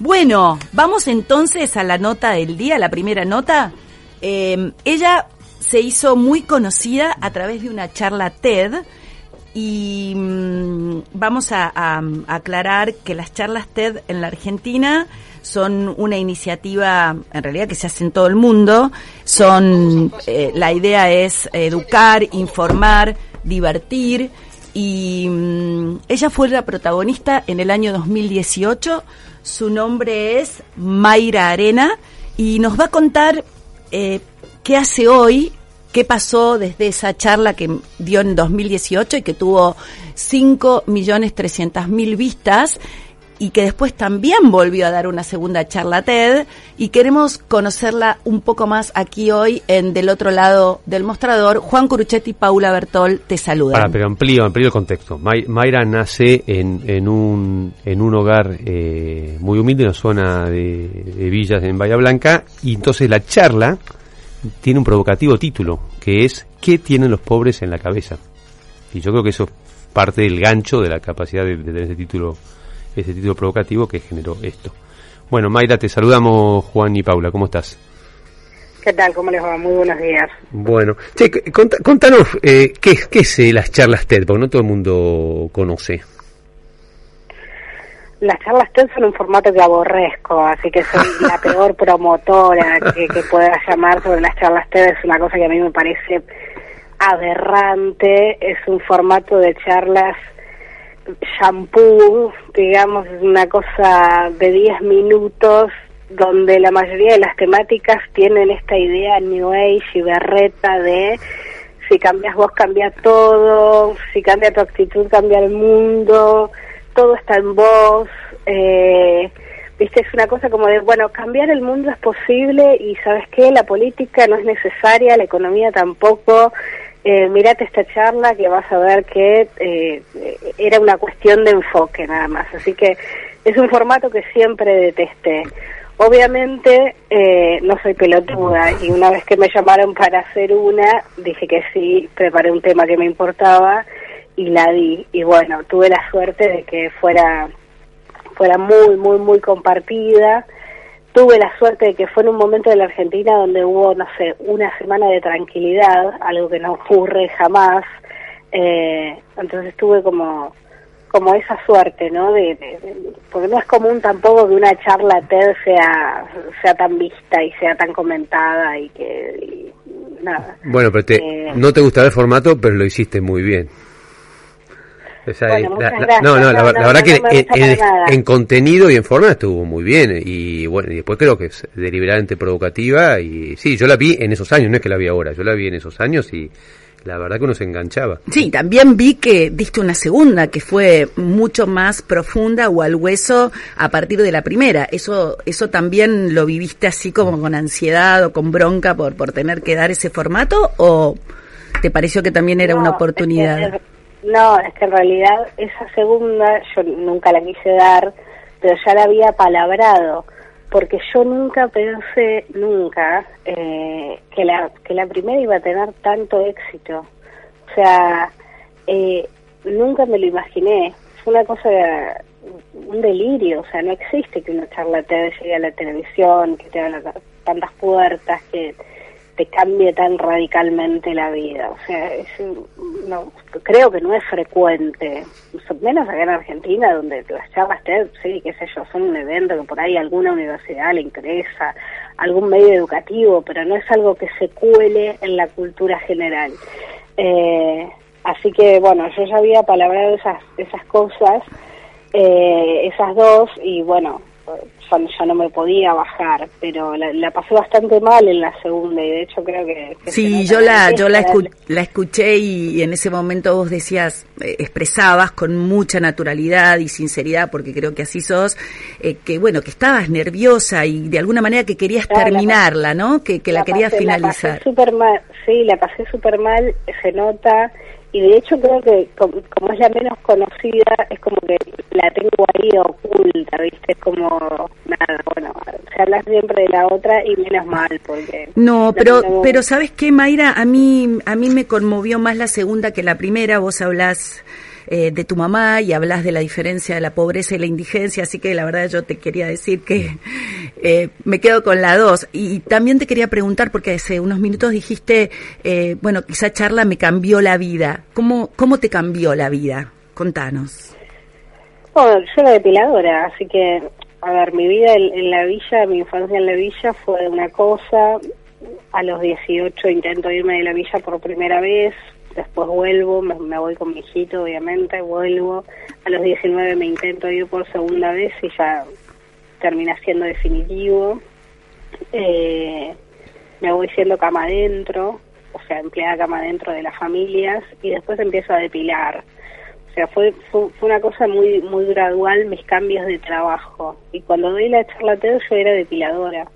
Bueno, vamos entonces a la nota del día, la primera nota. Eh, ella se hizo muy conocida a través de una charla TED y mm, vamos a aclarar que las charlas TED en la Argentina son una iniciativa, en realidad que se hace en todo el mundo. Son, eh, la idea es educar, informar, divertir y mm, ella fue la protagonista en el año 2018. Su nombre es Mayra Arena y nos va a contar eh, qué hace hoy, qué pasó desde esa charla que dio en 2018 y que tuvo 5.300.000 vistas y que después también volvió a dar una segunda charla TED y queremos conocerla un poco más aquí hoy en Del otro lado del mostrador. Juan Curuchetti y Paula Bertol te saludan. Para, pero amplío, amplío el contexto. May- Mayra nace en, en, un, en un hogar eh, muy humilde, en una zona de, villas en Bahía Blanca, y entonces la charla tiene un provocativo título, que es ¿Qué tienen los pobres en la cabeza? Y yo creo que eso es parte del gancho de la capacidad de tener ese título, ese título provocativo que generó esto. Bueno, Mayra, te saludamos Juan y Paula, ¿cómo estás? ¿Qué tal? ¿Cómo les va? Muy buenos días. Bueno, che, cont- contanos, eh, ¿qué, ¿qué es eh, las charlas TED? Porque no todo el mundo conoce. Las charlas TED son un formato que aborrezco, así que soy la peor promotora que, que pueda llamar sobre las charlas TED. Es una cosa que a mí me parece aberrante. Es un formato de charlas shampoo, digamos, una cosa de 10 minutos donde la mayoría de las temáticas tienen esta idea New Age y berreta de si cambias vos cambia todo, si cambia tu actitud cambia el mundo, todo está en vos. Eh, Viste, es una cosa como de, bueno, cambiar el mundo es posible y sabes qué, la política no es necesaria, la economía tampoco. Eh, mirate esta charla que vas a ver que eh, era una cuestión de enfoque nada más. Así que es un formato que siempre detesté. Obviamente eh, no soy pelotuda y una vez que me llamaron para hacer una, dije que sí, preparé un tema que me importaba y la di. Y bueno, tuve la suerte de que fuera, fuera muy, muy, muy compartida. Tuve la suerte de que fue en un momento de la Argentina donde hubo, no sé, una semana de tranquilidad, algo que no ocurre jamás. Eh, entonces tuve como como esa suerte, ¿no? De, de- de- porque no es común tampoco que una charla TED sea sea tan vista y sea tan comentada y que y nada. Bueno, pero te, Eh. no te gustaba el formato, pero lo hiciste muy bien. O sea, Bueno, la- la- no, no, la, No, la no, verdad no que en, contenido y en forma estuvo muy bien. Y bueno, y después creo que es deliberadamente provocativa. Y sí, yo la vi en esos años, no es que la vi ahora, yo la vi en esos años y la verdad que uno se enganchaba. Sí, también vi que diste una segunda que fue mucho más profunda o al hueso a partir de la primera. Eso, eso también lo viviste así como con ansiedad o con bronca por, por tener que dar ese formato o te pareció que también era No, una es que oportunidad. es- no, es que en realidad esa segunda yo nunca la quise dar, pero ya la había palabrado, porque yo nunca pensé, nunca, eh, que, la, que la primera iba a tener tanto éxito. O sea, eh, nunca me lo imaginé. Fue una cosa, un delirio. O sea, no existe que una charla te llegue a la televisión, que te abra tantas puertas, que te cambie tan radicalmente la vida. O sea, es, no, creo que no es frecuente, menos acá en Argentina, donde las charlas TED, sí, qué sé yo, son un evento que por ahí alguna universidad le interesa, algún medio educativo, pero no es algo que se cuele en la cultura general. Eh, así que, bueno, yo ya había palabrado esas, esas cosas, eh, esas dos, y bueno, yo, yo no me podía bajar, pero la, la pasé bastante mal en la segunda, y de hecho creo que... Sí, yo la, yo la, es escu- la escuché y en ese momento vos decías, eh, expresabas con mucha naturalidad y sinceridad, porque creo que así sos, eh, que bueno, que estabas nerviosa y de alguna manera que querías Claro, la terminarla, ¿no? Que, que la, querías pasé- La finalizar. pasé súper mal, sí, la pasé súper mal, se nota, y de hecho creo que com- como, es la menos conocida, es como que la tengo ahí oculta, ¿viste? Es como, nada, bueno, se habla siempre de la otra y menos mal, porque... No, pero, pero ¿sabes qué, Mayra? A mí, a mí me conmovió más la segunda que la primera. Vos hablás eh, de tu mamá y hablas de la diferencia de la pobreza y la indigencia, así que la verdad yo te quería decir que eh, me quedo con la dos. Y también te quería preguntar, porque hace unos minutos dijiste, eh, bueno, quizá charla me cambió la vida. ¿Cómo, cómo te cambió la vida? Contanos. Bueno, yo era depiladora, así que, a ver, mi vida en, la villa, mi infancia en la villa fue una cosa. A los 18 intento irme de la villa por primera vez, después vuelvo, me, voy con mi hijito, obviamente, vuelvo. A los 19 me intento ir por segunda vez y ya termina siendo definitivo. Eh, me voy siendo cama adentro, o sea, empleada cama adentro de las familias y después empiezo a depilar. O sea, fue, fue, una cosa muy muy gradual mis cambios de trabajo. Y cuando doy la charla TED yo era depiladora.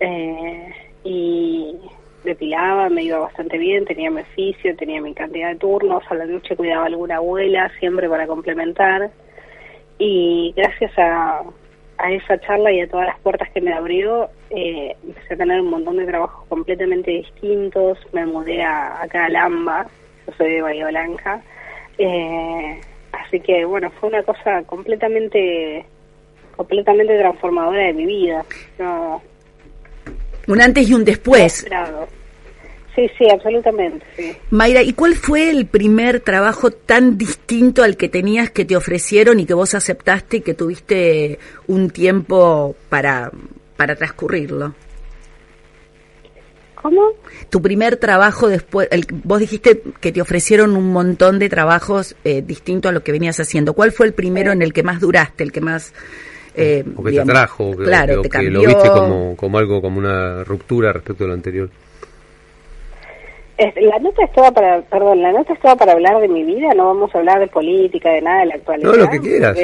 Eh, y depilaba, me iba bastante bien, tenía mi oficio, tenía mi cantidad de turnos, a la noche cuidaba a alguna abuela, siempre para complementar. Y gracias a, a esa charla y a todas las puertas que me abrió, eh, empecé a tener un montón de trabajos completamente distintos, me mudé a, acá a Lamba, yo soy de Bahía Blanca, eh, así que bueno, fue una cosa completamente completamente transformadora de mi vida. No, un antes y un después. Sí, sí, absolutamente. Sí. Mayra, ¿y cuál fue el primer trabajo tan distinto al que tenías que te ofrecieron y que vos aceptaste y que tuviste un tiempo para, para transcurrirlo? ¿Cómo? Tu primer trabajo después, el, vos dijiste que te ofrecieron un montón de trabajos eh, distintos a lo que venías haciendo. ¿Cuál fue el primero en el que más duraste, el que más... Eh, o que te atrajo, claro, que, lo viste como, como algo, como una ruptura respecto a lo anterior? La nota estaba para, perdón, la nota estaba para hablar de mi vida, no vamos a hablar de política, de nada de la actualidad. No, lo que quieras.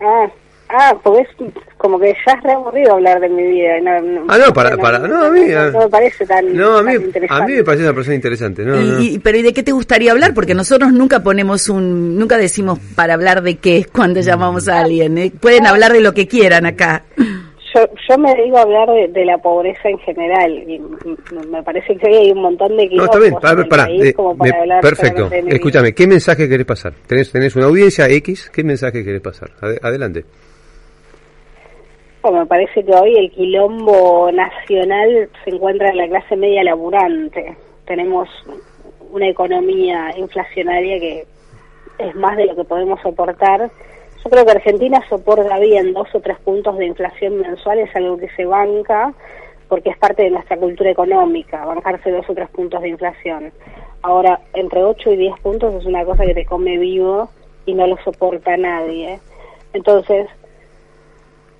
ah, Ah, porque es como que ya es re aburrido hablar de mi vida. No, ah, no, para, para, no, a mí. No, me parece tan, no, a mí, A mí me parece una persona interesante. No, y, pero ¿y de qué te gustaría hablar? Porque nosotros nunca ponemos un, nunca decimos para hablar de qué cuando llamamos a alguien. ¿eh? Pueden hablar de lo que quieran acá. Yo, yo me digo hablar de, la pobreza en general y me parece que hay un montón de No, está bien, para, para, eh, perfecto. Escúchame, ¿qué mensaje querés pasar? ¿Tenés, ¿Tenés una audiencia X? ¿Qué mensaje querés pasar? adelante me parece que hoy el quilombo nacional se encuentra en la clase media laburante. Tenemos una economía inflacionaria que es más de lo que podemos soportar. Yo creo que Argentina soporta bien dos o tres puntos de inflación mensual, es algo que se banca porque es parte de nuestra cultura económica, bancarse dos o tres puntos de inflación. Ahora, entre 8 y 10 puntos es una cosa que te come vivo y no lo soporta nadie. Entonces,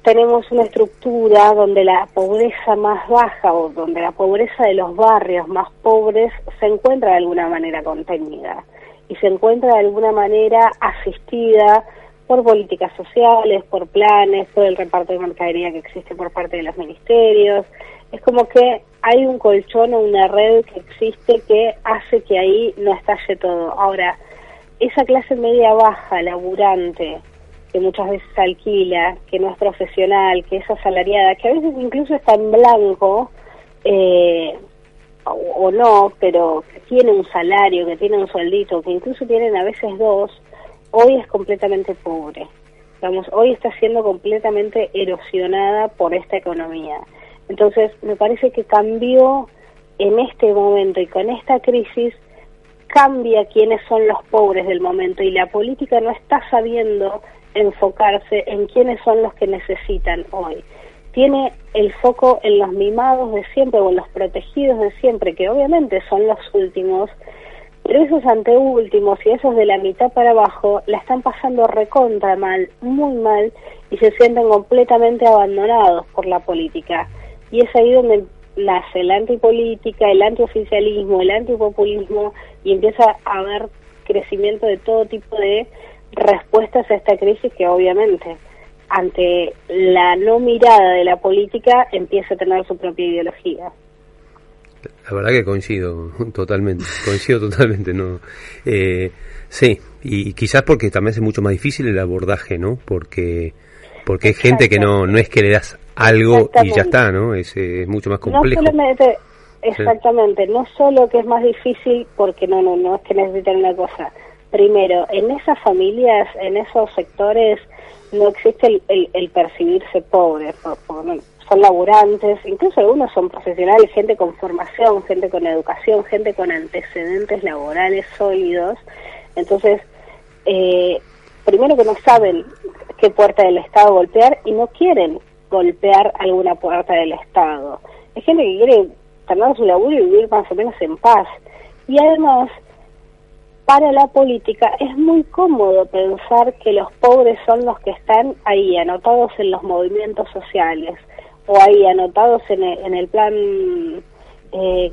tenemos una estructura donde la pobreza más baja o donde la pobreza de los barrios más pobres se encuentra de alguna manera contenida y se encuentra de alguna manera asistida por políticas sociales, por planes, por el reparto de mercadería que existe por parte de los ministerios. Es como que hay un colchón o una red que existe que hace que ahí no estalle todo. Ahora, esa clase media baja, laburante, que muchas veces alquila, que no es profesional, que es asalariada, que a veces incluso está en blanco, eh, o, no, pero que tiene un salario, que tiene un sueldito, que incluso tienen a veces dos, hoy es completamente pobre. Digamos, hoy está siendo completamente erosionada por esta economía. Entonces, me parece que cambió en este momento y con esta crisis cambia quiénes son los pobres del momento y la política no está sabiendo enfocarse en quiénes son los que necesitan hoy. Tiene el foco en los mimados de siempre o en los protegidos de siempre, que obviamente son los últimos, pero esos anteúltimos y esos de la mitad para abajo la están pasando recontra mal, muy mal, y se sienten completamente abandonados por la política. Y es ahí donde nace la antipolítica, el antioficialismo, el antipopulismo, y empieza a haber crecimiento de todo tipo de respuestas a esta crisis que obviamente ante la no mirada de la política empieza a tener su propia ideología. La verdad que coincido totalmente, coincido totalmente, no. Eh, sí, y quizás porque también es mucho más difícil el abordaje, ¿no? Porque porque hay gente que no no es que le das algo y ya está, ¿no? Es, es mucho más complejo. No exactamente, no solo que es más difícil porque no no no es que necesiten una cosa, primero, en esas familias, en esos sectores, no existe el, percibirse pobre, son laburantes, incluso algunos son profesionales, gente con formación, gente con educación, gente con antecedentes laborales sólidos. Entonces, eh, primero que no saben qué puerta del Estado golpear y no quieren golpear alguna puerta del Estado. Hay gente que quiere tener su laburo y vivir más o menos en paz. Y además, para la política es muy cómodo pensar que los pobres son los que están ahí, anotados en los movimientos sociales, o ahí anotados en el, plan eh,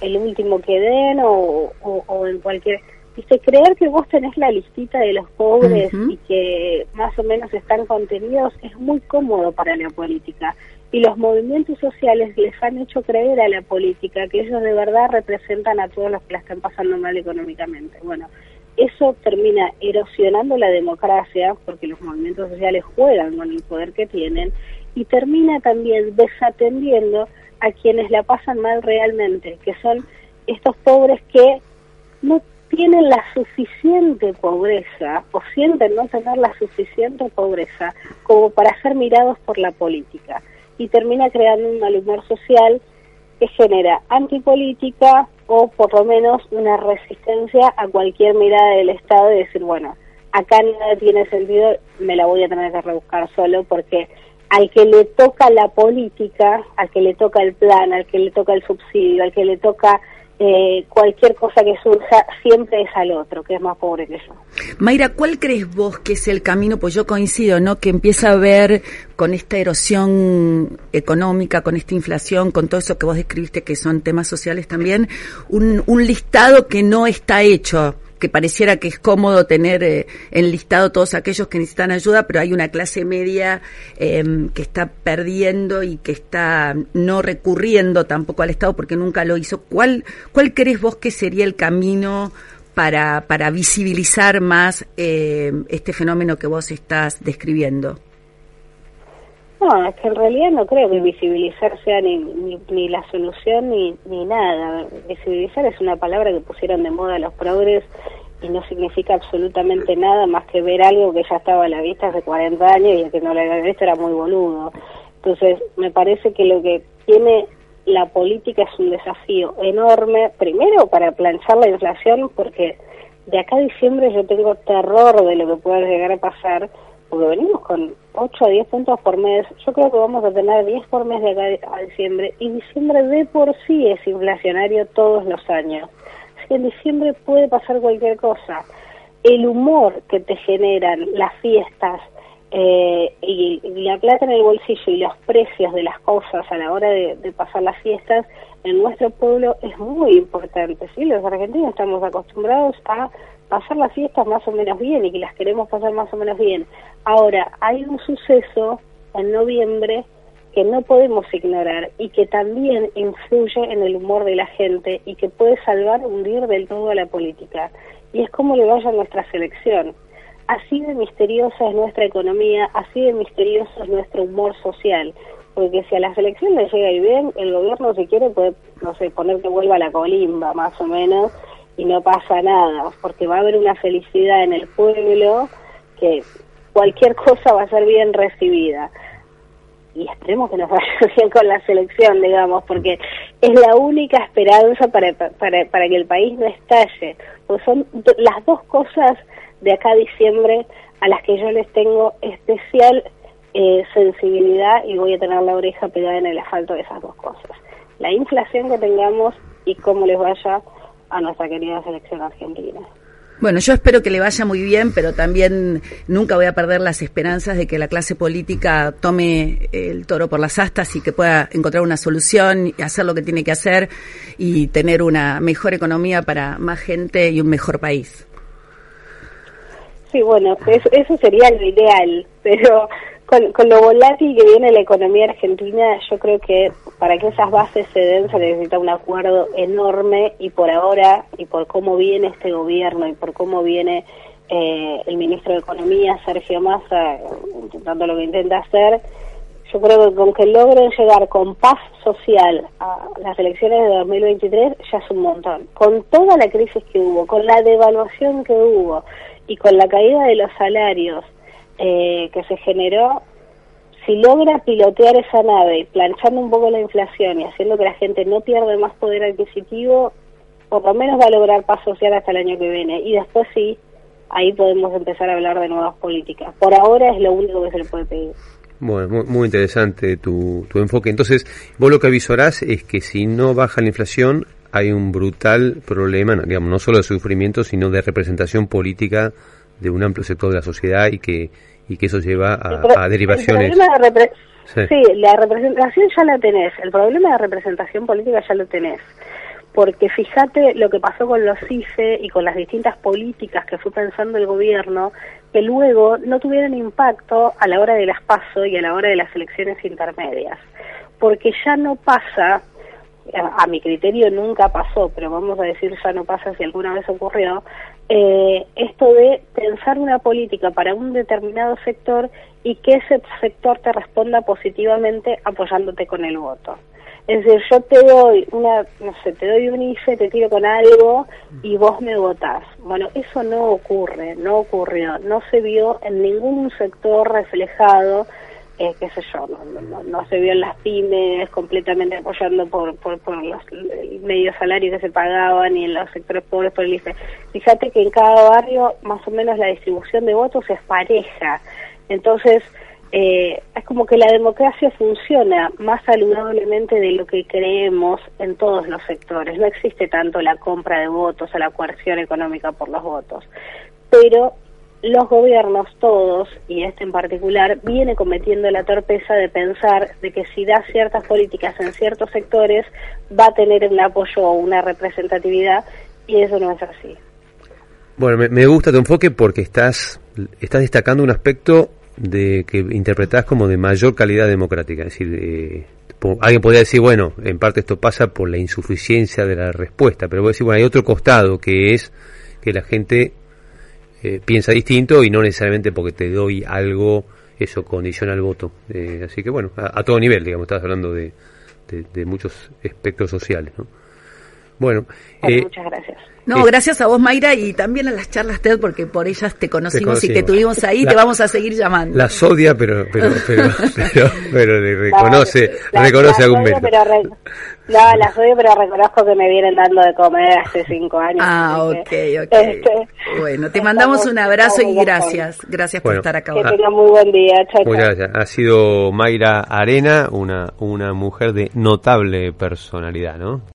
el último que den o, o en cualquier Dice, creer que vos tenés la listita de los pobres y que más o menos están contenidos es muy cómodo para la política. Y los movimientos sociales les han hecho creer a la política que ellos de verdad representan a todos los que la están pasando mal económicamente. Bueno, eso termina erosionando la democracia porque los movimientos sociales juegan con el poder que tienen y termina también desatendiendo a quienes la pasan mal realmente, que son estos pobres que no tienen la suficiente pobreza o sienten no tener la suficiente pobreza como para ser mirados por la política. Y termina creando un mal humor social que genera antipolítica o por lo menos una resistencia a cualquier mirada del Estado y decir, bueno, acá nada tiene sentido, me la voy a tener que rebuscar solo porque al que le toca la política, al que le toca el plan, al que le toca el subsidio, al que le toca eh, cualquier cosa que surja siempre es al otro, que es más pobre que yo. Mayra, ¿cuál crees vos que es el camino? Pues yo coincido, ¿no? Que empieza a ver con esta erosión económica, con esta inflación, con todo eso que vos describiste que son temas sociales también, un, un listado que no está hecho que pareciera que es cómodo tener eh, enlistado todos aquellos que necesitan ayuda, pero hay una clase media em, que está perdiendo y que está no recurriendo tampoco al Estado porque nunca lo hizo. ¿Cuál, cuál crees vos que sería el camino para, para visibilizar más em, este fenómeno que vos estás describiendo? No, es que en realidad no creo que visibilizar sea ni, ni, la solución ni, ni nada. Visibilizar es una palabra que pusieron de moda los progres y no significa absolutamente nada más que ver algo que ya estaba a la vista hace 40 años y el que no lo había visto era muy boludo. Entonces, me parece que lo que tiene la política es un desafío enorme, primero para planchar la inflación, porque de acá a diciembre yo tengo terror de lo que pueda llegar a pasar porque venimos con 8 a 10 puntos por mes, yo creo que vamos a tener 10 por mes de acá a diciembre, y diciembre de por sí es inflacionario todos los años. Así que en diciembre puede pasar cualquier cosa. El humor que te generan las fiestas eh, y, la plata en el bolsillo y los precios de las cosas a la hora de, de pasar las fiestas en nuestro pueblo es muy importante. ¿sí? Los argentinos estamos acostumbrados a pasar las fiestas más o menos bien y que las queremos pasar más o menos bien. Ahora, hay un suceso en noviembre que no podemos ignorar y que también influye en el humor de la gente y que puede salvar, hundir del todo a la política. Y es como le vaya a nuestra selección. Así de misteriosa es nuestra economía, así de misterioso es nuestro humor social. Porque si a la selección le llega bien, el gobierno si quiere puede, no sé, poner que vuelva a la colimba, más o menos, y no pasa nada, porque va a haber una felicidad en el pueblo que cualquier cosa va a ser bien recibida. Y esperemos que nos vaya bien con la selección, digamos, porque es la única esperanza para, para, para que el país no estalle. Pues son las dos cosas de acá a diciembre a las que yo les tengo especial eh, sensibilidad y voy a tener la oreja pegada en el asfalto de esas dos cosas. La inflación que tengamos y cómo les vaya a nuestra querida selección argentina. Bueno, yo espero que le vaya muy bien, pero también nunca voy a perder las esperanzas de que la clase política tome el toro por las astas y que pueda encontrar una solución y hacer lo que tiene que hacer y tener una mejor economía para más gente y un mejor país. Sí, bueno, eso, eso sería lo ideal, pero con, lo volátil que viene la economía argentina, yo creo que para que esas bases se den se necesita un acuerdo enorme y por ahora, y por cómo viene este gobierno y por cómo viene eh, el ministro de Economía, Sergio Massa, intentando lo que intenta hacer, yo creo que con que logren llegar con paz social a las elecciones de 2023 ya es un montón. Con toda la crisis que hubo, con la devaluación que hubo y con la caída de los salarios eh, que se generó, si logra pilotear esa nave, planchando un poco la inflación y haciendo que la gente no pierda más poder adquisitivo, por lo menos va a lograr paz social hasta el año que viene. Y después sí, ahí podemos empezar a hablar de nuevas políticas. Por ahora es lo único que se le puede pedir. Bueno, muy, interesante tu, tu enfoque. Entonces, vos lo que avisorás es que si no baja la inflación, hay un brutal problema, digamos, no solo de sufrimiento, sino de representación política de un amplio sector de la sociedad y que, y que eso lleva a, derivaciones. sí. la representación ya la tenés, el problema de representación política ya lo tenés porque fíjate lo que pasó con los IFE y con las distintas políticas que fue pensando el gobierno, que luego no tuvieron impacto a la hora de las PASO y a la hora de las elecciones intermedias, porque ya no pasa, a, mi criterio nunca pasó, pero vamos a decir ya no pasa si alguna vez ocurrió, eh, esto de pensar una política para un determinado sector y que ese sector te responda positivamente apoyándote con el voto. Es decir, yo te doy una, no sé, te doy un IFE, te tiro con algo y vos me votás. Bueno, eso no ocurre, no ocurrió, no se vio en ningún sector reflejado, eh, qué sé yo, no, se vio en las pymes completamente apoyando por, por, por los medios salarios que se pagaban y en los sectores pobres por el IFE. Fíjate que en cada barrio más o menos la distribución de votos es pareja. Entonces, eh, es como que la democracia funciona más saludablemente de lo que creemos en todos los sectores. No existe tanto la compra de votos o la coerción económica por los votos. Pero los gobiernos todos, y este en particular, viene cometiendo la torpeza de pensar de que si da ciertas políticas en ciertos sectores va a tener un apoyo o una representatividad y eso no es así. Bueno, me, gusta tu enfoque porque estás, estás destacando un aspecto de que interpretás como de mayor calidad democrática. Es decir, alguien podría decir, bueno, en parte esto pasa por la insuficiencia de la respuesta, pero voy a decir, bueno, hay otro costado que es que la gente eh, piensa distinto y no necesariamente porque te doy algo, eso condiciona el voto. Eh, así que bueno, a, todo nivel, digamos, estás hablando de, muchos espectros sociales. ¿no? Bueno, eh, muchas gracias. No, gracias a vos, Mayra, y también a las charlas TED, porque por ellas te conocimos, y te tuvimos ahí, te vamos a seguir llamando. La odia, pero, pero, pero, pero, le reconoce, reconoce algún mérito. no, las odio, pero reconozco que me vienen dando de comer hace cinco años. Ah, ok, ok. Este, bueno, te mandamos un abrazo y gracias. Gracias por estar acá. Que tenga muy buen día. Chao, Muchas gracias. Ha sido Mayra Arena, una, una mujer de notable personalidad, ¿no?